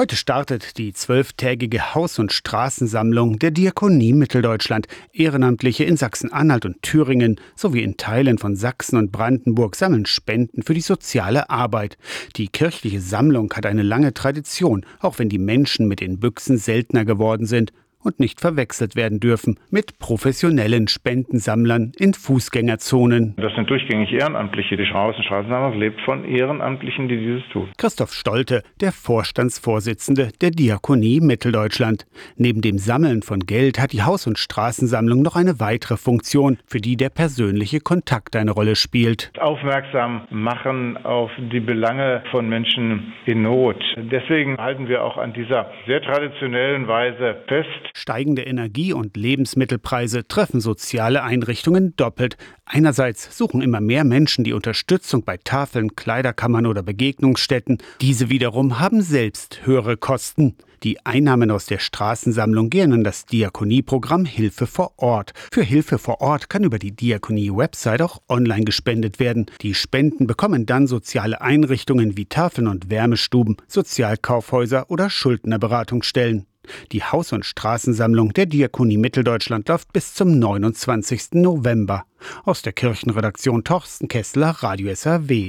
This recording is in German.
Heute startet die zwölftägige Haus- und Straßensammlung der Diakonie Mitteldeutschland. Ehrenamtliche in Sachsen-Anhalt und Thüringen sowie in Teilen von Sachsen und Brandenburg sammeln Spenden für die soziale Arbeit. Die kirchliche Sammlung hat eine lange Tradition, auch wenn die Menschen mit den Büchsen seltener geworden sind und nicht verwechselt werden dürfen mit professionellen Spendensammlern in Fußgängerzonen. Das sind durchgängig Ehrenamtliche. Die und Straßensammlung lebt von Ehrenamtlichen, die dieses tun. Christoph Stolte, der Vorstandsvorsitzende der Diakonie Mitteldeutschland. Neben dem Sammeln von Geld hat die Haus- und Straßensammlung noch eine weitere Funktion, für die der persönliche Kontakt eine Rolle spielt. Aufmerksam machen auf die Belange von Menschen in Not. Deswegen halten wir auch an dieser sehr traditionellen Weise fest, Steigende Energie- und Lebensmittelpreise treffen soziale Einrichtungen doppelt. Einerseits suchen immer mehr Menschen die Unterstützung bei Tafeln, Kleiderkammern oder Begegnungsstätten. Diese wiederum haben selbst höhere Kosten. Die Einnahmen aus der Straßensammlung gehen an das Diakonieprogramm Hilfe vor Ort. Für Hilfe vor Ort kann über die Diakonie-Website auch online gespendet werden. Die Spenden bekommen dann soziale Einrichtungen wie Tafeln und Wärmestuben, Sozialkaufhäuser oder Schuldnerberatungsstellen. Die Haus- und Straßensammlung der Diakonie Mitteldeutschland läuft bis zum 29. November. Aus der Kirchenredaktion Torsten Kessler, Radio SAW.